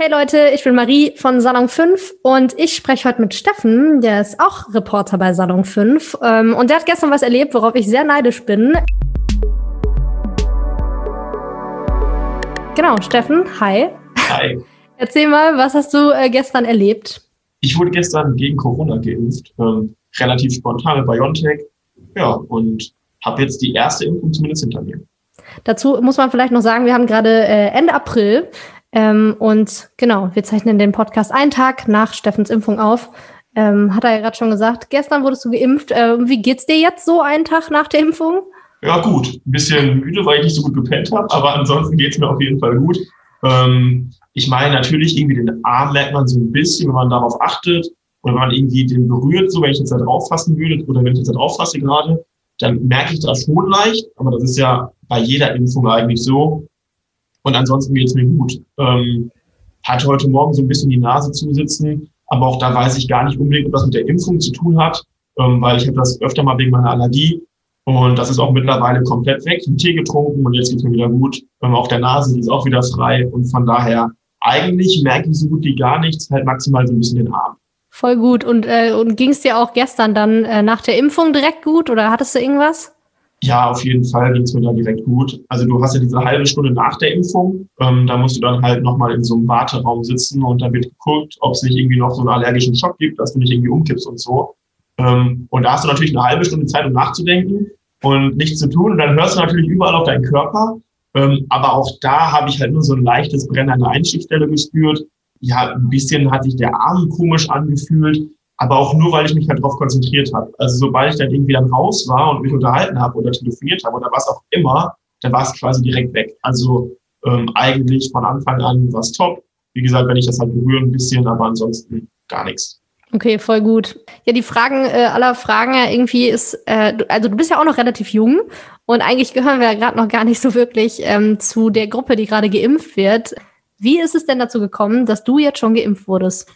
Hey Leute, ich bin Marie von Salon 5 und ich spreche heute mit Steffen, der ist auch Reporter bei Salon 5 ähm, und der hat gestern was erlebt, worauf ich sehr neidisch bin. Genau, Steffen, hi. Hi. Erzähl mal, was hast du äh, gestern erlebt? Ich wurde gestern gegen Corona geimpft, ähm, relativ spontan mit BioNTech, ja, und habe jetzt die erste Impfung zumindest hinter mir. Dazu muss man vielleicht noch sagen, wir haben gerade äh, Ende April. Ähm, und genau, wir zeichnen den Podcast einen Tag nach Steffens Impfung auf. Ähm, hat er ja gerade schon gesagt, gestern wurdest du geimpft. Äh, wie geht's dir jetzt so einen Tag nach der Impfung? Ja, gut. Ein bisschen müde, weil ich nicht so gut gepennt habe, aber ansonsten geht's mir auf jeden Fall gut. Ähm, ich meine, natürlich irgendwie den Arm merkt man so ein bisschen, wenn man darauf achtet oder wenn man irgendwie den berührt, so wenn ich jetzt da drauf fassen würde oder wenn ich jetzt da drauf fasse gerade, dann merke ich das schon leicht, aber das ist ja bei jeder Impfung eigentlich so. Und ansonsten geht es mir gut. Ähm, hatte heute Morgen so ein bisschen die Nase zusitzen, aber auch da weiß ich gar nicht unbedingt, ob das mit der Impfung zu tun hat, ähm, weil ich habe das öfter mal wegen meiner Allergie und das ist auch mittlerweile komplett weg. Ich Tee getrunken und jetzt geht mir wieder gut. Ähm, auch der Nase, die ist auch wieder frei und von daher eigentlich merke ich so gut wie gar nichts, halt maximal so ein bisschen den Arm. Voll gut. Und, äh, und ging es dir auch gestern dann äh, nach der Impfung direkt gut oder hattest du irgendwas? Ja, auf jeden Fall ging es mir da direkt gut. Also du hast ja diese halbe Stunde nach der Impfung, ähm, da musst du dann halt nochmal in so einem Warteraum sitzen und da wird geguckt, ob es nicht irgendwie noch so einen allergischen Schock gibt, dass du nicht irgendwie umkippst und so. Ähm, und da hast du natürlich eine halbe Stunde Zeit, um nachzudenken und nichts zu tun. Und dann hörst du natürlich überall auf deinen Körper. Ähm, aber auch da habe ich halt nur so ein leichtes Brennen an der Einstichstelle gespürt. Ja, ein bisschen hat sich der Arm komisch angefühlt aber auch nur, weil ich mich halt darauf konzentriert habe. Also sobald ich dann irgendwie dann raus war und mich unterhalten habe oder telefoniert habe oder was auch immer, dann war es quasi direkt weg. Also ähm, eigentlich von Anfang an war es top. Wie gesagt, wenn ich das halt berühre ein bisschen, aber ansonsten gar nichts. Okay, voll gut. Ja, die Fragen äh, aller Fragen ja irgendwie ist, äh, also du bist ja auch noch relativ jung und eigentlich gehören wir ja gerade noch gar nicht so wirklich ähm, zu der Gruppe, die gerade geimpft wird. Wie ist es denn dazu gekommen, dass du jetzt schon geimpft wurdest?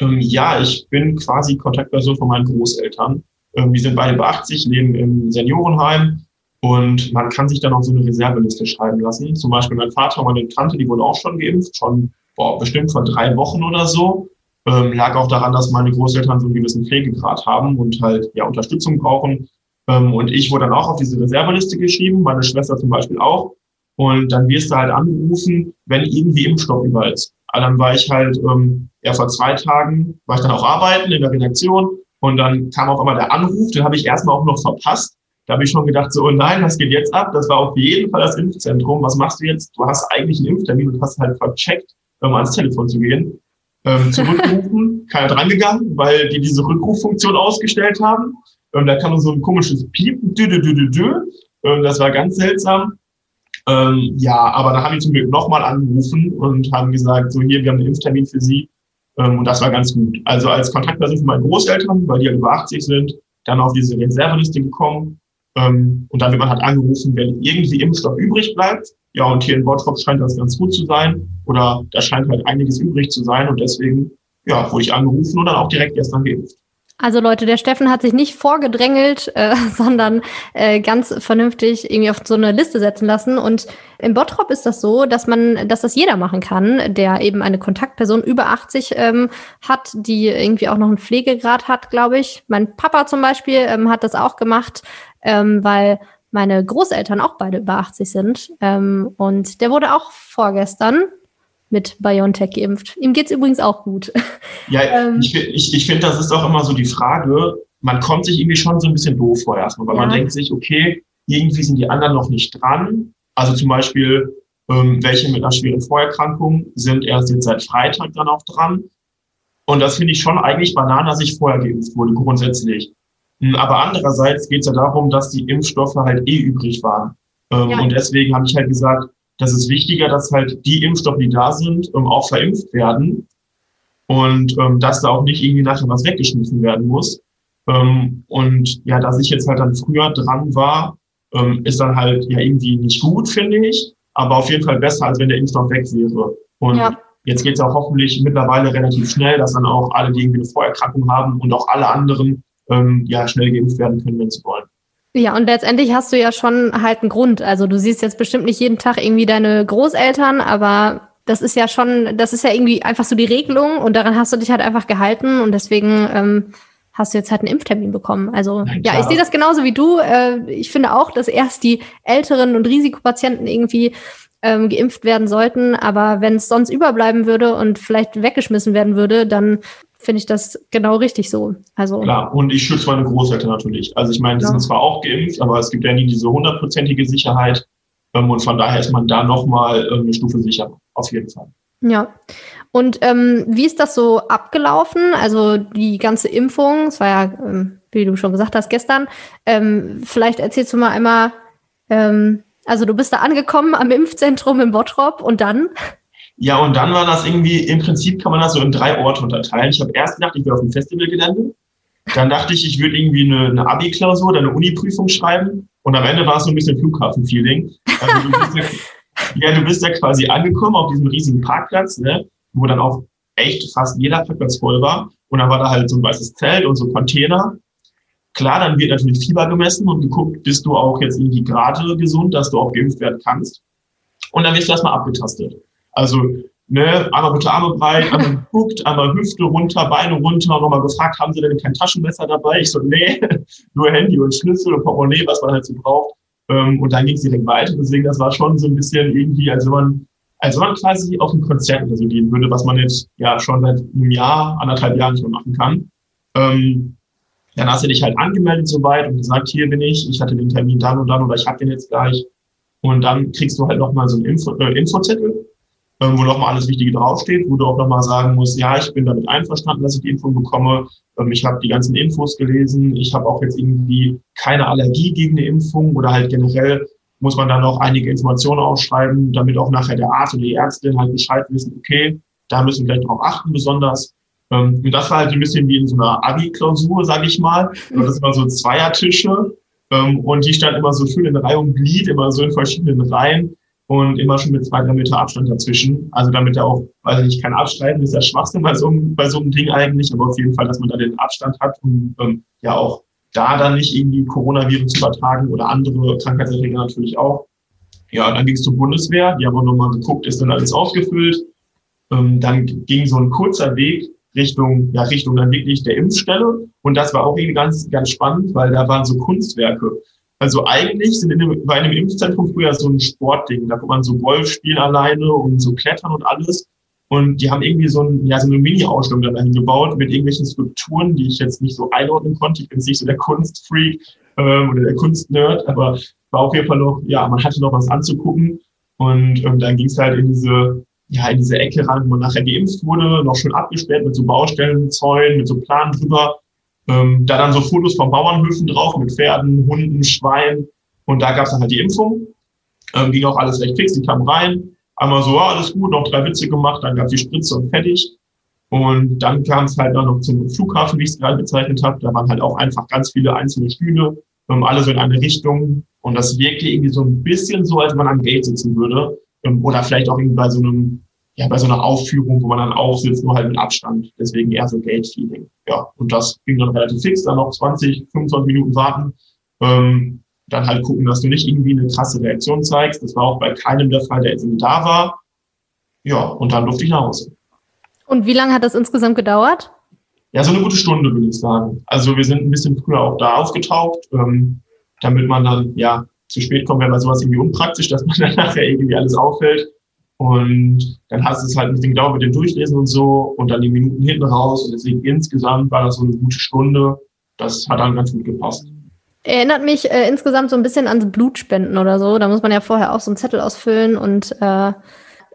Ähm, ja, ich bin quasi Kontaktperson von meinen Großeltern. Ähm, die sind beide über 80, leben im Seniorenheim und man kann sich dann auch so eine Reserveliste schreiben lassen. Zum Beispiel mein Vater und meine Tante, die wurden auch schon geimpft, schon boah, bestimmt vor drei Wochen oder so. Ähm, lag auch daran, dass meine Großeltern so einen gewissen Pflegegrad haben und halt ja Unterstützung brauchen. Ähm, und ich wurde dann auch auf diese Reserveliste geschrieben, meine Schwester zum Beispiel auch. Und dann wirst du halt angerufen, wenn irgendwie Impfstoff über ist. Dann war ich halt ähm, ja vor zwei Tagen, war ich dann auch arbeiten in der Redaktion und dann kam auf einmal der Anruf, den habe ich erstmal auch noch verpasst. Da habe ich schon gedacht, so, oh nein, was geht jetzt ab? Das war auf jeden Fall das Impfzentrum. Was machst du jetzt? Du hast eigentlich einen Impftermin und hast halt vercheckt, um ans Telefon zu gehen. Ähm, zurückrufen, keiner drangegangen, weil die diese Rückruffunktion ausgestellt haben. Ähm, da kam so ein komisches Piep, dü, dü, dü, dü, dü. Ähm, das war ganz seltsam. Ähm, ja, aber da haben die zum Glück nochmal angerufen und haben gesagt, so hier, wir haben einen Impftermin für Sie. Ähm, und das war ganz gut. Also als Kontaktperson von meinen Großeltern, weil die ja über 80 sind, dann auf diese Reserveliste gekommen. Ähm, und dann wird man halt angerufen, wenn irgendwie Impfstoff übrig bleibt. Ja, und hier in Bottrop scheint das ganz gut zu sein. Oder da scheint halt einiges übrig zu sein. Und deswegen, ja, wurde ich angerufen und dann auch direkt gestern geimpft. Also Leute, der Steffen hat sich nicht vorgedrängelt, äh, sondern äh, ganz vernünftig irgendwie auf so eine Liste setzen lassen. Und im Bottrop ist das so, dass man, dass das jeder machen kann, der eben eine Kontaktperson über 80 ähm, hat, die irgendwie auch noch einen Pflegegrad hat, glaube ich. Mein Papa zum Beispiel ähm, hat das auch gemacht, ähm, weil meine Großeltern auch beide über 80 sind. Ähm, und der wurde auch vorgestern mit BioNTech geimpft. Ihm geht's übrigens auch gut. Ja, ähm, ich, ich, ich finde, das ist auch immer so die Frage, man kommt sich irgendwie schon so ein bisschen doof vor erstmal, weil ja. man denkt sich, okay, irgendwie sind die anderen noch nicht dran. Also zum Beispiel, ähm, welche mit einer schweren Vorerkrankung sind erst jetzt seit Freitag dann auch dran. Und das finde ich schon eigentlich banal, dass ich vorher geimpft wurde, grundsätzlich. Hm, aber andererseits geht es ja darum, dass die Impfstoffe halt eh übrig waren. Ähm, ja. Und deswegen habe ich halt gesagt, das ist wichtiger, dass halt die Impfstoffe, die da sind, ähm, auch verimpft werden und ähm, dass da auch nicht irgendwie nachher was weggeschmissen werden muss. Ähm, und ja, dass ich jetzt halt dann früher dran war, ähm, ist dann halt ja irgendwie nicht gut, finde ich, aber auf jeden Fall besser, als wenn der Impfstoff weg wäre. Und ja. jetzt geht es auch hoffentlich mittlerweile relativ schnell, dass dann auch alle, die irgendwie eine Vorerkrankung haben und auch alle anderen ähm, ja schnell geimpft werden können, wenn sie wollen. Ja, und letztendlich hast du ja schon halt einen Grund. Also du siehst jetzt bestimmt nicht jeden Tag irgendwie deine Großeltern, aber das ist ja schon, das ist ja irgendwie einfach so die Regelung und daran hast du dich halt einfach gehalten und deswegen ähm, hast du jetzt halt einen Impftermin bekommen. Also Nein, ja, ich sehe das genauso wie du. Äh, ich finde auch, dass erst die älteren und Risikopatienten irgendwie ähm, geimpft werden sollten. Aber wenn es sonst überbleiben würde und vielleicht weggeschmissen werden würde, dann finde ich das genau richtig so. Also klar. Und ich schütze meine Großeltern natürlich. Also ich meine, die ja. sind zwar auch geimpft, aber es gibt ja nie diese hundertprozentige Sicherheit. Ähm, und von daher ist man da nochmal eine Stufe sicher. Auf jeden Fall. Ja. Und ähm, wie ist das so abgelaufen? Also die ganze Impfung, es war ja, ähm, wie du schon gesagt hast, gestern. Ähm, vielleicht erzählst du mal einmal, ähm, also du bist da angekommen am Impfzentrum in Bottrop und dann? Ja, und dann war das irgendwie, im Prinzip kann man das so in drei Orte unterteilen. Ich habe erst gedacht, ich wäre auf dem Festivalgelände. Dann dachte ich, ich würde irgendwie eine, eine Abi-Klausur oder eine Uni-Prüfung schreiben. Und am Ende war es so ein bisschen Flughafen-Feeling. Also du bist ja, ja, du bist ja quasi angekommen auf diesem riesigen Parkplatz, ne, wo dann auch echt fast jeder Parkplatz voll war. Und dann war da halt so ein weißes Zelt und so Container. Klar, dann wird natürlich Fieber gemessen und geguckt, bist du auch jetzt irgendwie gerade gesund, dass du auch geimpft werden kannst. Und dann wirst du erstmal abgetastet. Also, ne, einmal bitte Arme breit, einmal geguckt, einmal Hüfte runter, Beine runter, nochmal gefragt, haben sie denn kein Taschenmesser dabei? Ich so, nee, nur Handy und Schlüssel und Portemonnaie, was man halt so braucht. Ähm, und dann ging es direkt weiter. Deswegen, das war schon so ein bisschen irgendwie, als wenn man, als wenn man quasi auf ein Konzert oder so gehen würde, was man jetzt ja schon seit einem Jahr, anderthalb Jahren nicht mehr machen kann. Ähm, dann hast du dich halt angemeldet soweit und gesagt, hier bin ich, ich hatte den Termin dann und dann oder ich habe den jetzt gleich. Und dann kriegst du halt nochmal so einen Info, äh, Infozettel, äh, wo nochmal alles Wichtige draufsteht, wo du auch nochmal sagen musst, ja, ich bin damit einverstanden, dass ich die Impfung bekomme. Ähm, ich habe die ganzen Infos gelesen. Ich habe auch jetzt irgendwie keine Allergie gegen eine Impfung oder halt generell muss man dann noch einige Informationen ausschreiben, damit auch nachher der Arzt oder die Ärztin halt Bescheid wissen, okay, da müssen wir vielleicht drauf achten besonders. Ähm, und das war halt ein bisschen wie in so einer Abi-Klausur, sage ich mal. Das war so Zweiertische ähm, und die standen immer so schön in Reihe und Glied, immer so in verschiedenen Reihen und immer schon mit zwei, drei Meter Abstand dazwischen. Also damit er auch, weiß ich nicht, kein Abstreiten ist ja Schwachsinn bei so, einem, bei so einem Ding eigentlich, aber auf jeden Fall, dass man da den Abstand hat und ähm, ja auch da dann nicht irgendwie Coronavirus übertragen oder andere Krankheitserreger natürlich auch. Ja, dann ging es zur Bundeswehr, die haben nochmal geguckt, ist dann alles ausgefüllt. Ähm, dann ging so ein kurzer Weg Richtung, ja, Richtung dann wirklich der Impfstelle. Und das war auch irgendwie ganz, ganz spannend, weil da waren so Kunstwerke. Also eigentlich sind in dem, bei einem Impfzentrum früher so ein Sportding, da wo man so Golf spielen alleine und so klettern und alles. Und die haben irgendwie so, ein, ja, so eine Mini-Ausstellung da dahin gebaut mit irgendwelchen Skulpturen, die ich jetzt nicht so einordnen konnte. Ich bin jetzt nicht so der Kunstfreak ähm, oder der Kunstnerd, aber war auf jeden Fall noch, ja, man hatte noch was anzugucken. Und ähm, dann ging es halt in diese ja, in diese Ecke rein, wo man nachher geimpft wurde, noch schön abgesperrt mit so Baustellenzäunen, mit so Planen drüber. Ähm, da dann so Fotos von Bauernhöfen drauf mit Pferden, Hunden, Schweinen. Und da gab es dann halt die Impfung. Ähm, ging auch alles recht fix, die kam rein. Einmal so, ah, alles gut, noch drei Witze gemacht, dann gab die Spritze und fertig. Und dann kam es halt dann noch zum Flughafen, wie ich es gerade bezeichnet habe. Da waren halt auch einfach ganz viele einzelne Stühle, ähm, alle so in eine Richtung. Und das wirkte irgendwie so ein bisschen so, als man am Gate sitzen würde. Ähm, oder vielleicht auch irgendwie bei so einem, ja, bei so einer Aufführung, wo man dann aufsitzt, nur halt mit Abstand. Deswegen eher so Gate-Feeling. Ja, und das ging dann relativ fix, dann noch 20, 25 Minuten warten. Ähm, dann halt gucken, dass du nicht irgendwie eine krasse Reaktion zeigst. Das war auch bei keinem der Fall, der jetzt irgendwie da war. Ja, und dann durfte ich nach Hause. Und wie lange hat das insgesamt gedauert? Ja, so eine gute Stunde, würde ich sagen. Also wir sind ein bisschen früher auch da aufgetaucht, ähm, damit man dann, ja, zu spät kommen, wäre bei sowas irgendwie unpraktisch, dass man dann nachher irgendwie alles auffällt. Und dann hast du es halt ein bisschen gedauert mit dem Durchlesen und so und dann die Minuten hinten raus. Und deswegen insgesamt war das so eine gute Stunde. Das hat dann ganz gut gepasst. Erinnert mich äh, insgesamt so ein bisschen an Blutspenden oder so. Da muss man ja vorher auch so einen Zettel ausfüllen und äh,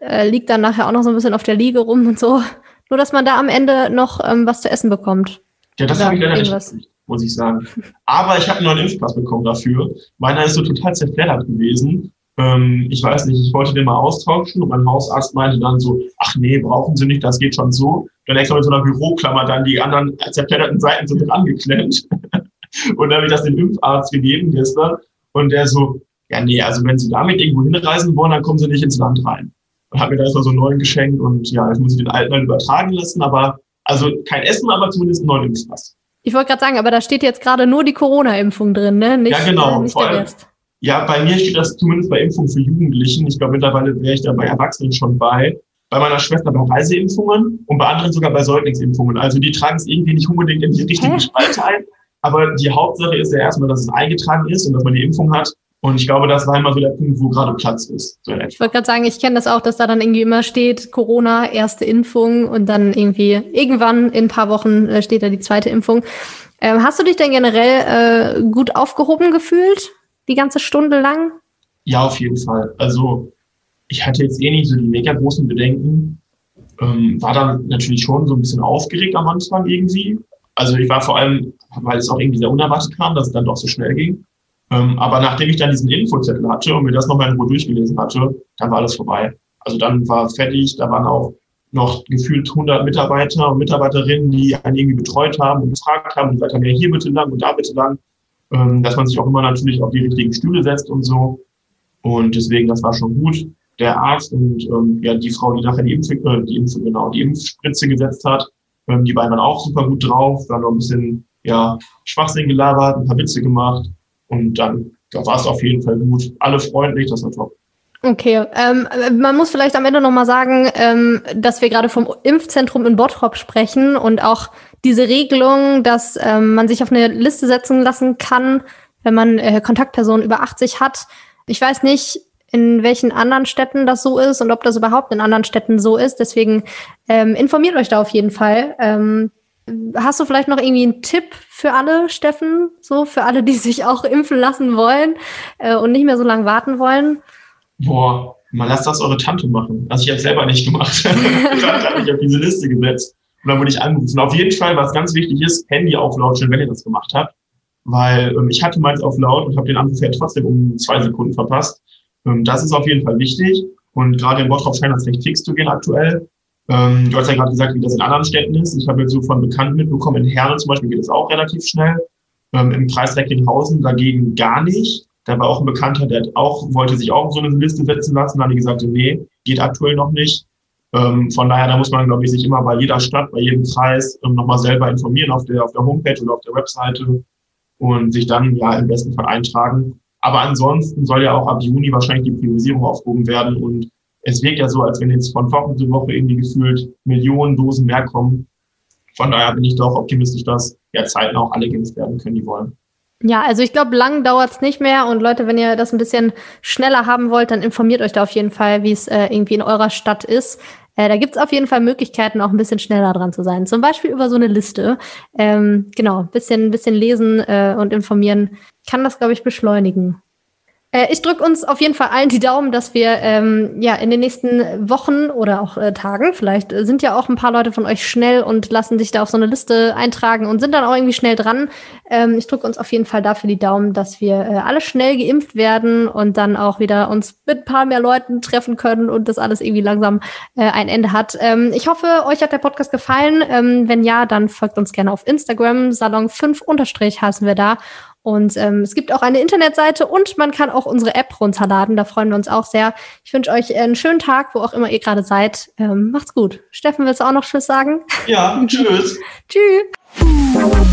äh, liegt dann nachher auch noch so ein bisschen auf der Liege rum und so. Nur, dass man da am Ende noch ähm, was zu essen bekommt. Ja, das habe ich leider irgendwas. nicht muss ich sagen. Aber ich habe einen neuen Impfpass bekommen dafür. Meiner ist so total zerfleddert gewesen. Ähm, ich weiß nicht, ich wollte den mal austauschen und mein Hausarzt meinte dann so, ach nee, brauchen Sie nicht, das geht schon so. Dann extra mit so einer Büroklammer dann die anderen zerfledderten Seiten so mit angeklemmt. und dann habe ich das dem Impfarzt gegeben gestern und der so, ja nee, also wenn Sie damit irgendwo hinreisen wollen, dann kommen Sie nicht ins Land rein. Und hat mir da erstmal so einen neuen geschenkt und ja, jetzt muss ich den alten halt übertragen lassen, aber also kein Essen, aber zumindest einen neuen Impfpass. Ich wollte gerade sagen, aber da steht jetzt gerade nur die Corona-Impfung drin, ne? Nicht, ja, genau. Äh, nicht der Rest. Ja, bei mir steht das zumindest bei Impfung für Jugendlichen. Ich glaube, mittlerweile wäre ich da bei Erwachsenen schon bei. bei meiner Schwester bei Reiseimpfungen und bei anderen sogar bei Säuglingsimpfungen. Also die tragen es irgendwie nicht unbedingt in die richtige Spalte ein. Aber die Hauptsache ist ja erstmal, dass es eingetragen ist und dass man die Impfung hat. Und ich glaube, das war immer so der Punkt, wo gerade Platz ist. So ich wollte gerade sagen, ich kenne das auch, dass da dann irgendwie immer steht, Corona, erste Impfung und dann irgendwie irgendwann in ein paar Wochen äh, steht da die zweite Impfung. Ähm, hast du dich denn generell äh, gut aufgehoben gefühlt, die ganze Stunde lang? Ja, auf jeden Fall. Also ich hatte jetzt eh nicht so die mega großen Bedenken. Ähm, war dann natürlich schon so ein bisschen aufgeregt am Anfang irgendwie. Also ich war vor allem, weil es auch irgendwie sehr unerwartet kam, dass es dann doch so schnell ging. Ähm, aber nachdem ich dann diesen Infozettel hatte und mir das nochmal in Ruhe durchgelesen hatte, dann war alles vorbei. Also dann war fertig, da waren auch noch gefühlt 100 Mitarbeiter und Mitarbeiterinnen, die einen irgendwie betreut haben und gefragt haben und gesagt haben, ja, hier bitte lang und da bitte lang, ähm, dass man sich auch immer natürlich auf die richtigen Stühle setzt und so. Und deswegen, das war schon gut. Der Arzt und ähm, ja, die Frau, die nachher die Impfung, äh, die Impfung, genau, die Impfspritze gesetzt hat, ähm, die beiden waren auch super gut drauf, da noch ein bisschen ja, Schwachsinn gelabert, ein paar Witze gemacht. Und dann da war es auf jeden Fall gut. Alle freundlich, das war top. Okay, ähm, man muss vielleicht am Ende nochmal sagen, ähm, dass wir gerade vom Impfzentrum in Bottrop sprechen und auch diese Regelung, dass ähm, man sich auf eine Liste setzen lassen kann, wenn man äh, Kontaktpersonen über 80 hat. Ich weiß nicht, in welchen anderen Städten das so ist und ob das überhaupt in anderen Städten so ist. Deswegen ähm, informiert euch da auf jeden Fall. Ähm, Hast du vielleicht noch irgendwie einen Tipp für alle, Steffen? So, für alle, die sich auch impfen lassen wollen äh, und nicht mehr so lange warten wollen? Boah, mal lasst das eure Tante machen. Also ich habe selber nicht gemacht. ich habe mich auf diese Liste gesetzt. Und dann wurde ich angerufen. Auf jeden Fall, was ganz wichtig ist, Handy auf laut stellen, wenn ihr das gemacht habt. Weil ähm, ich hatte meins auf laut und habe den Anruf ja trotzdem um zwei Sekunden verpasst. Ähm, das ist auf jeden Fall wichtig. Und gerade in Bottrop scheint das recht fix zu gehen aktuell. Ähm, du hast ja gerade gesagt, wie das in anderen Städten ist. Ich habe jetzt so von Bekannten mitbekommen, in Herne zum Beispiel geht es auch relativ schnell. Ähm, Im Kreis Recklinghausen dagegen gar nicht. Da war auch ein Bekannter, der auch, wollte sich auch so eine Liste setzen lassen. Dann haben die gesagt, nee, geht aktuell noch nicht. Ähm, von daher, da muss man, glaube ich, sich immer bei jeder Stadt, bei jedem Kreis ähm, nochmal selber informieren auf der, auf der Homepage oder auf der Webseite und sich dann ja im besten Fall eintragen. Aber ansonsten soll ja auch ab Juni wahrscheinlich die Priorisierung aufgehoben werden und es wirkt ja so, als wenn jetzt von Woche zu Woche irgendwie gefühlt Millionen Dosen mehr kommen. Von daher bin ich doch optimistisch, dass ja zeitnah auch alle geimpft werden können, die wollen. Ja, also ich glaube, lang dauert's nicht mehr. Und Leute, wenn ihr das ein bisschen schneller haben wollt, dann informiert euch da auf jeden Fall, wie es äh, irgendwie in eurer Stadt ist. Äh, da gibt's auf jeden Fall Möglichkeiten, auch ein bisschen schneller dran zu sein. Zum Beispiel über so eine Liste. Ähm, genau, bisschen, bisschen lesen äh, und informieren kann das, glaube ich, beschleunigen. Äh, ich drücke uns auf jeden Fall allen die Daumen, dass wir ähm, ja in den nächsten Wochen oder auch äh, Tagen, vielleicht äh, sind ja auch ein paar Leute von euch schnell und lassen sich da auf so eine Liste eintragen und sind dann auch irgendwie schnell dran. Ähm, ich drücke uns auf jeden Fall dafür die Daumen, dass wir äh, alle schnell geimpft werden und dann auch wieder uns mit ein paar mehr Leuten treffen können und das alles irgendwie langsam äh, ein Ende hat. Ähm, ich hoffe, euch hat der Podcast gefallen. Ähm, wenn ja, dann folgt uns gerne auf Instagram. Salon 5 unterstrich heißen wir da. Und ähm, es gibt auch eine Internetseite und man kann auch unsere App runterladen. Da freuen wir uns auch sehr. Ich wünsche euch einen schönen Tag, wo auch immer ihr gerade seid. Ähm, macht's gut. Steffen, willst du auch noch Tschüss sagen? Ja, tschüss. tschüss.